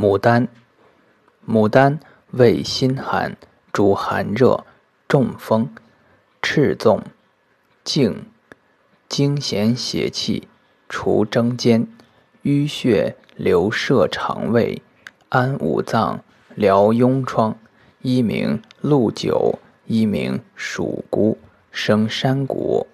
牡丹，牡丹味辛寒，主寒热、中风、赤纵、静、惊痫邪气，除征坚、淤血流摄肠胃，安五脏，疗痈疮。一名鹿酒，一名蜀姑，生山谷。